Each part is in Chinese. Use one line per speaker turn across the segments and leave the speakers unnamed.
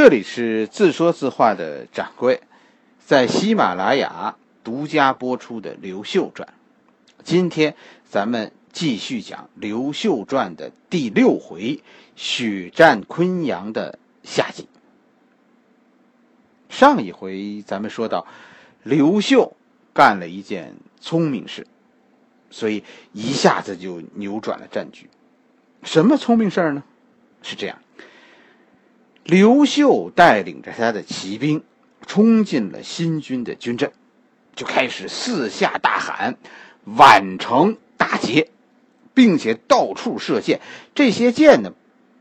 这里是自说自话的掌柜，在喜马拉雅独家播出的《刘秀传》，今天咱们继续讲《刘秀传》的第六回“血战昆阳”的下集。上一回咱们说到，刘秀干了一件聪明事，所以一下子就扭转了战局。什么聪明事儿呢？是这样。刘秀带领着他的骑兵冲进了新军的军阵，就开始四下大喊：“宛城大捷！”并且到处射箭。这些箭呢，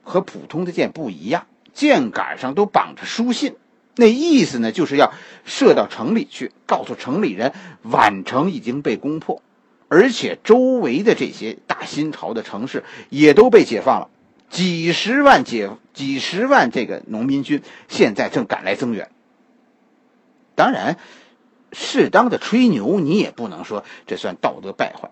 和普通的箭不一样，箭杆上都绑着书信，那意思呢，就是要射到城里去，告诉城里人宛城已经被攻破，而且周围的这些大新朝的城市也都被解放了。几十万解几十万这个农民军现在正赶来增援。当然，适当的吹牛你也不能说这算道德败坏。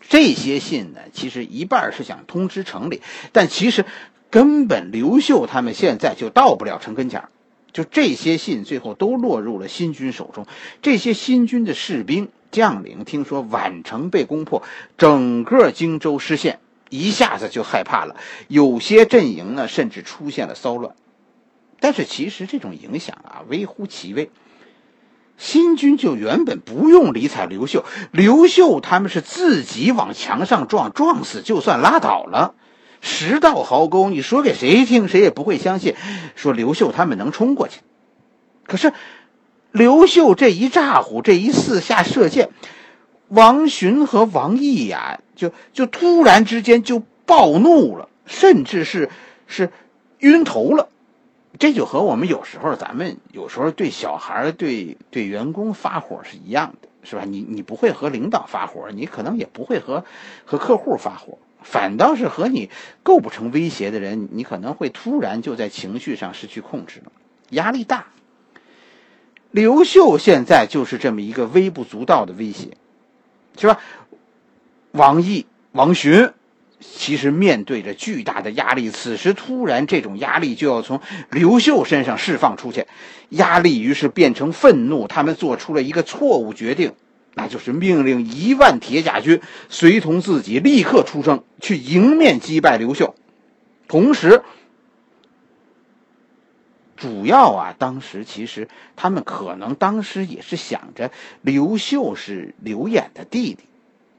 这些信呢，其实一半是想通知城里，但其实根本刘秀他们现在就到不了城跟前就这些信最后都落入了新军手中。这些新军的士兵将领听说宛城被攻破，整个荆州失陷。一下子就害怕了，有些阵营呢，甚至出现了骚乱。但是其实这种影响啊，微乎其微。新军就原本不用理睬刘秀，刘秀他们是自己往墙上撞，撞死就算拉倒了。十道壕沟，你说给谁听，谁也不会相信，说刘秀他们能冲过去。可是刘秀这一咋呼，这一四下射箭。王寻和王毅呀，就就突然之间就暴怒了，甚至是是晕头了。这就和我们有时候咱们有时候对小孩、对对员工发火是一样的，是吧？你你不会和领导发火，你可能也不会和和客户发火，反倒是和你构不成威胁的人，你可能会突然就在情绪上失去控制了，压力大。刘秀现在就是这么一个微不足道的威胁。是吧？王毅、王寻，其实面对着巨大的压力，此时突然这种压力就要从刘秀身上释放出去，压力于是变成愤怒。他们做出了一个错误决定，那就是命令一万铁甲军随同自己立刻出征，去迎面击败刘秀。同时，主要啊，当时其实他们可能当时也是想着刘秀是刘演的弟弟，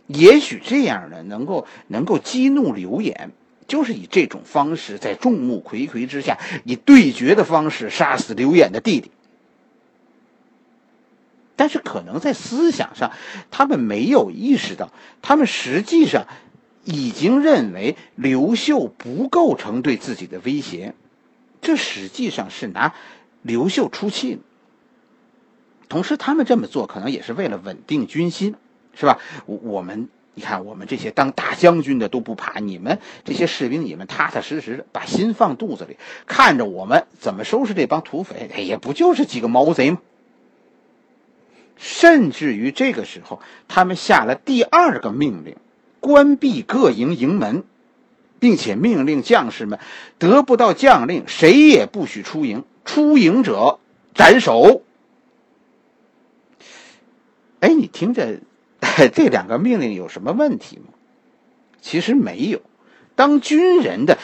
也许这样呢能够能够激怒刘演，就是以这种方式在众目睽睽之下以对决的方式杀死刘演的弟弟。但是可能在思想上，他们没有意识到，他们实际上已经认为刘秀不构成对自己的威胁。这实际上是拿刘秀出气，同时他们这么做可能也是为了稳定军心，是吧？我我们你看，我们这些当大将军的都不怕，你们这些士兵，你们踏踏实实的把心放肚子里，看着我们怎么收拾这帮土匪，哎也不就是几个毛贼吗？甚至于这个时候，他们下了第二个命令，关闭各营营门。并且命令将士们，得不到将令，谁也不许出营。出营者斩首。哎，你听着，这两个命令有什么问题吗？其实没有。当军人的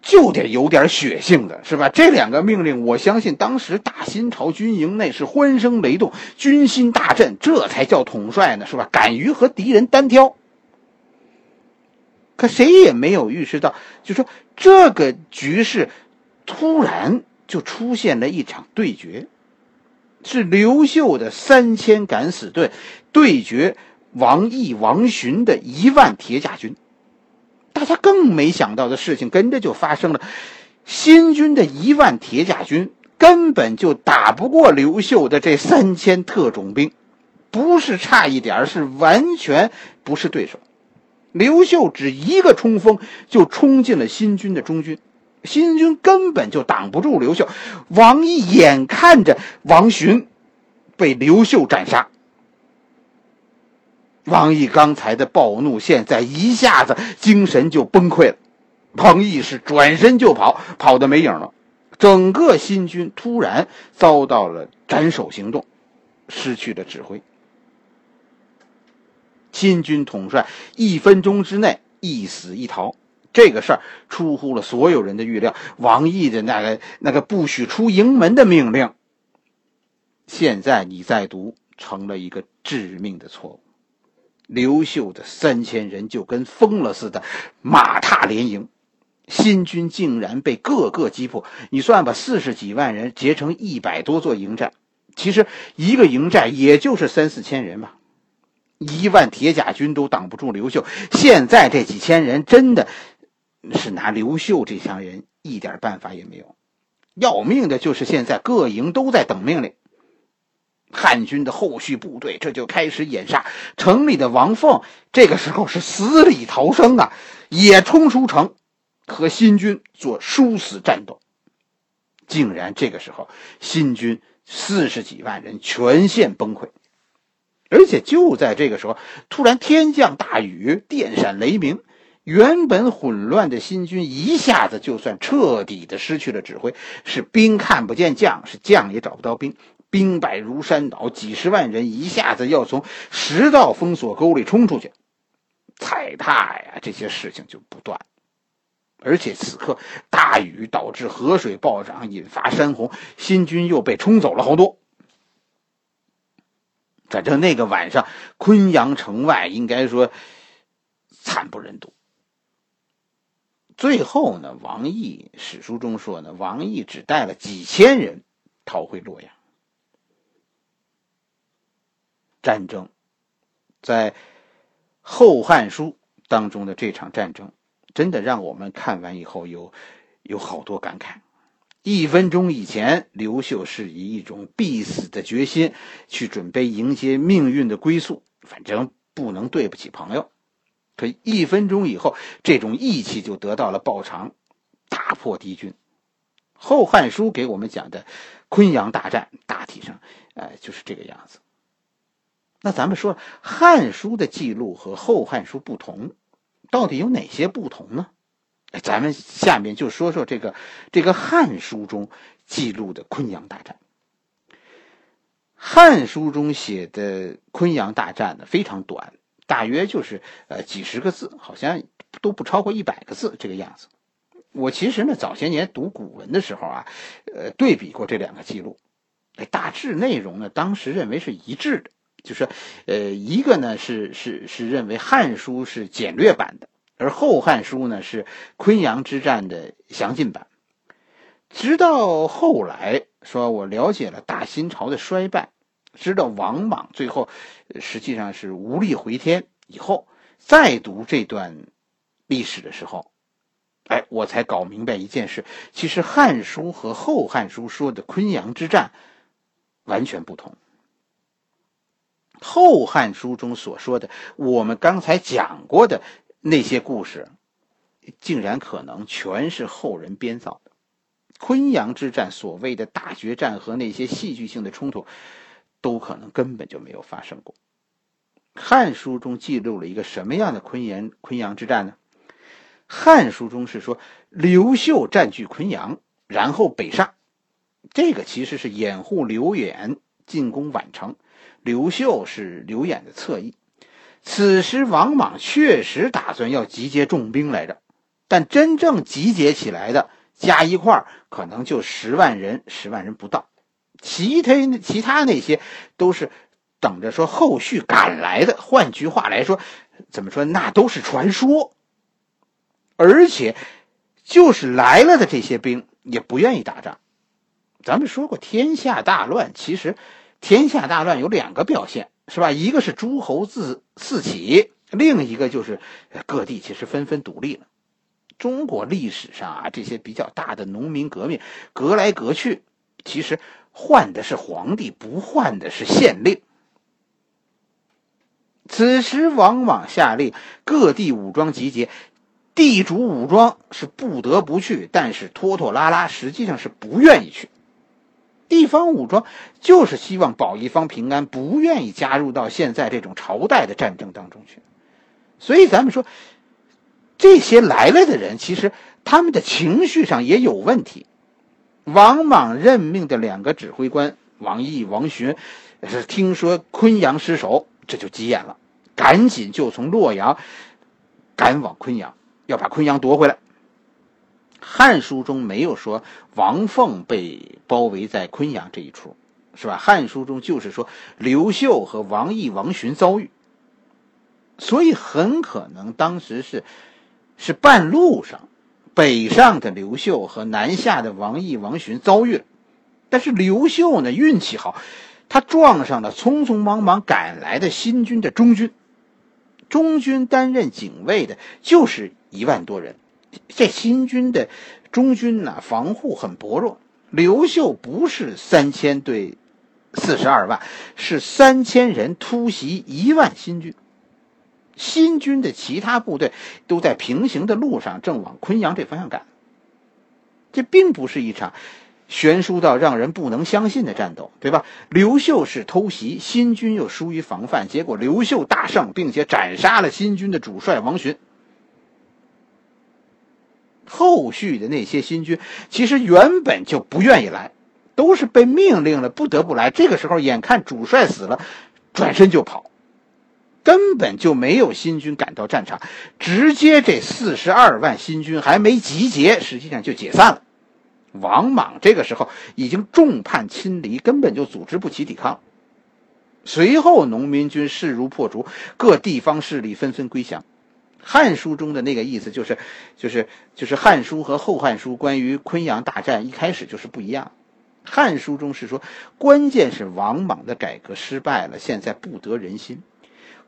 就得有点血性的是吧？这两个命令，我相信当时大新朝军营内是欢声雷动，军心大振，这才叫统帅呢，是吧？敢于和敌人单挑。可谁也没有预示到，就说这个局势突然就出现了一场对决，是刘秀的三千敢死队对决王毅、王寻的一万铁甲军。大家更没想到的事情跟着就发生了，新军的一万铁甲军根本就打不过刘秀的这三千特种兵，不是差一点是完全不是对手。刘秀只一个冲锋就冲进了新军的中军，新军根本就挡不住刘秀。王毅眼看着王寻被刘秀斩杀，王毅刚才的暴怒现在一下子精神就崩溃了。王毅是转身就跑，跑的没影了。整个新军突然遭到了斩首行动，失去了指挥。新军统帅一分钟之内一死一逃，这个事儿出乎了所有人的预料。王毅的那个那个不许出营门的命令，现在你再读，成了一个致命的错误。刘秀的三千人就跟疯了似的，马踏连营。新军竟然被各个击破，你算吧，四十几万人结成一百多座营寨，其实一个营寨也就是三四千人嘛，一万铁甲军都挡不住刘秀。现在这几千人真的是拿刘秀这帮人一点办法也没有，要命的就是现在各营都在等命令。汉军的后续部队这就开始掩杀，城里的王凤这个时候是死里逃生啊，也冲出城。和新军做殊死战斗，竟然这个时候新军四十几万人全线崩溃，而且就在这个时候，突然天降大雨，电闪雷鸣，原本混乱的新军一下子就算彻底的失去了指挥，是兵看不见将，是将也找不到兵，兵败如山倒，几十万人一下子要从十道封锁沟里冲出去，踩踏呀，这些事情就不断。而且此刻大雨导致河水暴涨，引发山洪，新军又被冲走了好多。反正那个晚上，昆阳城外应该说惨不忍睹。最后呢，王毅史书中说呢，王毅只带了几千人逃回洛阳。战争在《后汉书》当中的这场战争。真的让我们看完以后有有好多感慨。一分钟以前，刘秀是以一种必死的决心去准备迎接命运的归宿，反正不能对不起朋友。可一分钟以后，这种义气就得到了报偿，打破敌军。《后汉书》给我们讲的昆阳大战，大体上，呃，就是这个样子。那咱们说，《汉书》的记录和《后汉书》不同。到底有哪些不同呢？咱们下面就说说这个这个《汉书》中记录的昆阳大战。《汉书》中写的昆阳大战呢非常短，大约就是呃几十个字，好像都不超过一百个字这个样子。我其实呢早些年读古文的时候啊，呃对比过这两个记录，大致内容呢当时认为是一致的。就是，呃，一个呢是是是认为《汉书》是简略版的，而《后汉书》呢是昆阳之战的详尽版。直到后来，说我了解了大新朝的衰败，知道王莽最后实际上是无力回天以后，再读这段历史的时候，哎，我才搞明白一件事：其实《汉书》和《后汉书》说的昆阳之战完全不同。《后汉书》中所说的，我们刚才讲过的那些故事，竟然可能全是后人编造的。昆阳之战所谓的大决战和那些戏剧性的冲突，都可能根本就没有发生过。《汉书》中记录了一个什么样的昆阳昆阳之战呢？《汉书》中是说刘秀占据昆阳，然后北上，这个其实是掩护刘演进攻宛城。刘秀是刘演的侧翼，此时王莽确实打算要集结重兵来着，但真正集结起来的加一块可能就十万人，十万人不到，其他其他那些都是等着说后续赶来的。换句话来说，怎么说那都是传说，而且就是来了的这些兵也不愿意打仗。咱们说过天下大乱，其实。天下大乱有两个表现，是吧？一个是诸侯自四起，另一个就是各地其实纷纷独立了。中国历史上啊，这些比较大的农民革命，革来革去，其实换的是皇帝，不换的是县令。此时往往下令各地武装集结，地主武装是不得不去，但是拖拖拉拉，实际上是不愿意去。地方武装就是希望保一方平安，不愿意加入到现在这种朝代的战争当中去。所以咱们说，这些来了的人，其实他们的情绪上也有问题。王莽任命的两个指挥官王毅、王询，是听说昆阳失守，这就急眼了，赶紧就从洛阳赶往昆阳，要把昆阳夺回来。《汉书》中没有说王凤被包围在昆阳这一处，是吧？《汉书》中就是说刘秀和王毅、王询遭遇，所以很可能当时是是半路上。北上的刘秀和南下的王毅、王询遭遇了，但是刘秀呢运气好，他撞上了匆匆忙忙赶来的新军的中军。中军担任警卫的就是一万多人，这新军的中军呢防护很薄弱。刘秀不是三千对四十二万，是三千人突袭一万新军。新军的其他部队都在平行的路上，正往昆阳这方向赶。这并不是一场悬殊到让人不能相信的战斗，对吧？刘秀是偷袭，新军又疏于防范，结果刘秀大胜，并且斩杀了新军的主帅王询。后续的那些新军其实原本就不愿意来，都是被命令了不得不来。这个时候，眼看主帅死了，转身就跑。根本就没有新军赶到战场，直接这四十二万新军还没集结，实际上就解散了。王莽这个时候已经众叛亲离，根本就组织不起抵抗。随后农民军势如破竹，各地方势力纷纷归降。《汉书》中的那个意思就是，就是就是《汉书》和《后汉书》关于昆阳大战一开始就是不一样，《汉书》中是说，关键是王莽的改革失败了，现在不得人心。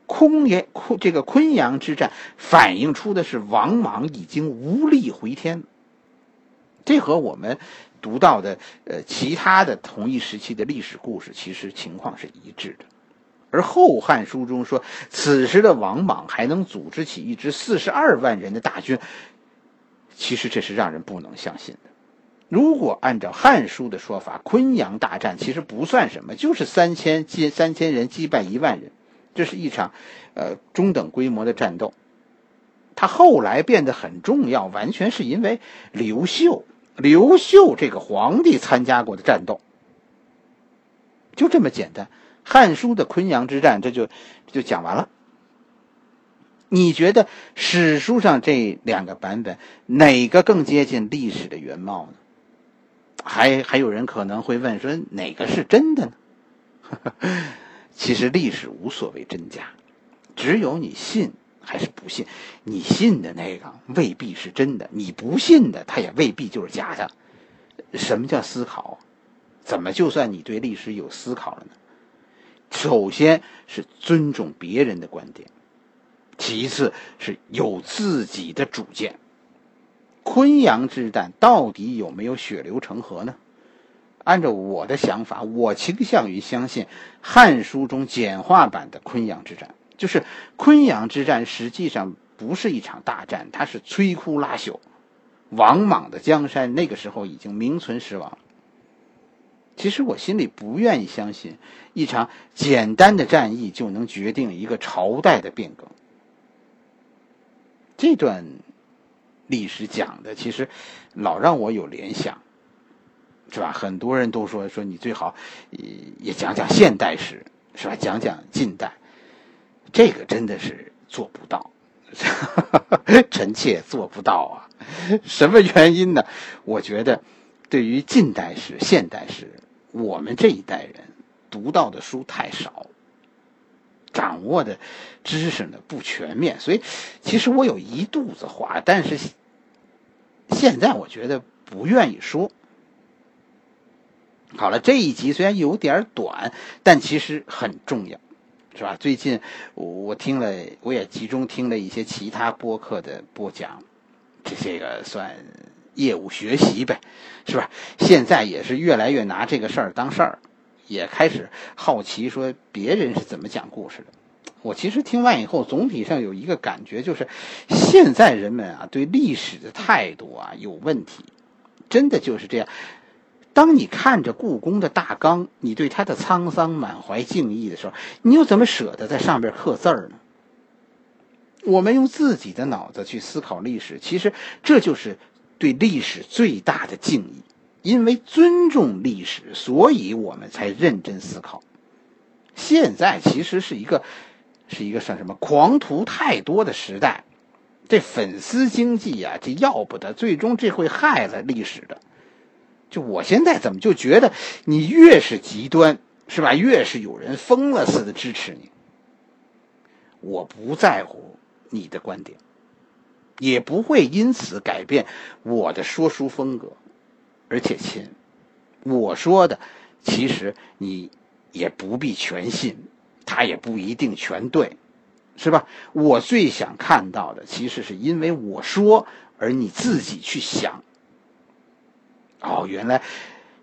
昆阳昆这个昆阳之战反映出的是王莽已经无力回天，这和我们读到的呃其他的同一时期的历史故事其实情况是一致的。而《后汉书》中说，此时的王莽还能组织起一支四十二万人的大军，其实这是让人不能相信的。如果按照《汉书》的说法，昆阳大战其实不算什么，就是三千击三千人击败一万人。这是一场，呃，中等规模的战斗。他后来变得很重要，完全是因为刘秀。刘秀这个皇帝参加过的战斗，就这么简单。《汉书》的昆阳之战，这就就讲完了。你觉得史书上这两个版本哪个更接近历史的原貌呢？还还有人可能会问说，哪个是真的呢？其实历史无所谓真假，只有你信还是不信。你信的那个未必是真的，你不信的它也未必就是假的。什么叫思考？怎么就算你对历史有思考了呢？首先是尊重别人的观点，其次是有自己的主见。昆阳之战到底有没有血流成河呢？按照我的想法，我倾向于相信《汉书》中简化版的昆阳之战。就是昆阳之战实际上不是一场大战，它是摧枯拉朽。王莽的江山那个时候已经名存实亡。其实我心里不愿意相信，一场简单的战役就能决定一个朝代的变革。这段历史讲的，其实老让我有联想。是吧？很多人都说说你最好也讲讲现代史，是吧？讲讲近代，这个真的是做不到，臣妾做不到啊！什么原因呢？我觉得，对于近代史、现代史，我们这一代人读到的书太少，掌握的知识呢不全面，所以其实我有一肚子话，但是现在我觉得不愿意说。好了，这一集虽然有点短，但其实很重要，是吧？最近我听了，我也集中听了一些其他播客的播讲，这这个算业务学习呗，是吧？现在也是越来越拿这个事儿当事儿，也开始好奇说别人是怎么讲故事的。我其实听完以后，总体上有一个感觉，就是现在人们啊对历史的态度啊有问题，真的就是这样。当你看着故宫的大纲，你对它的沧桑满怀敬意的时候，你又怎么舍得在上边刻字儿呢？我们用自己的脑子去思考历史，其实这就是对历史最大的敬意。因为尊重历史，所以我们才认真思考。现在其实是一个，是一个算什么狂徒太多的时代，这粉丝经济呀，这要不得，最终这会害了历史的。就我现在怎么就觉得你越是极端，是吧？越是有人疯了似的支持你。我不在乎你的观点，也不会因此改变我的说书风格。而且亲，我说的其实你也不必全信，他也不一定全对，是吧？我最想看到的，其实是因为我说，而你自己去想。哦，原来，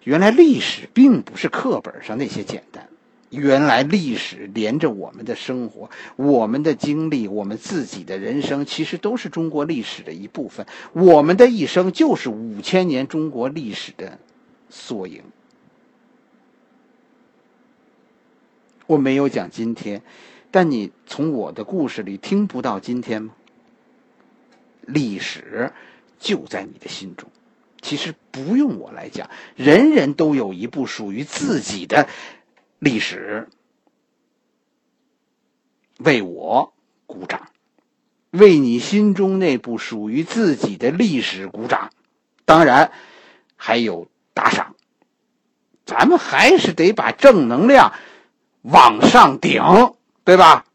原来历史并不是课本上那些简单。原来历史连着我们的生活，我们的经历，我们自己的人生，其实都是中国历史的一部分。我们的一生就是五千年中国历史的缩影。我没有讲今天，但你从我的故事里听不到今天吗？历史就在你的心中。其实不用我来讲，人人都有一部属于自己的历史。为我鼓掌，为你心中那部属于自己的历史鼓掌。当然，还有打赏。咱们还是得把正能量往上顶，对吧？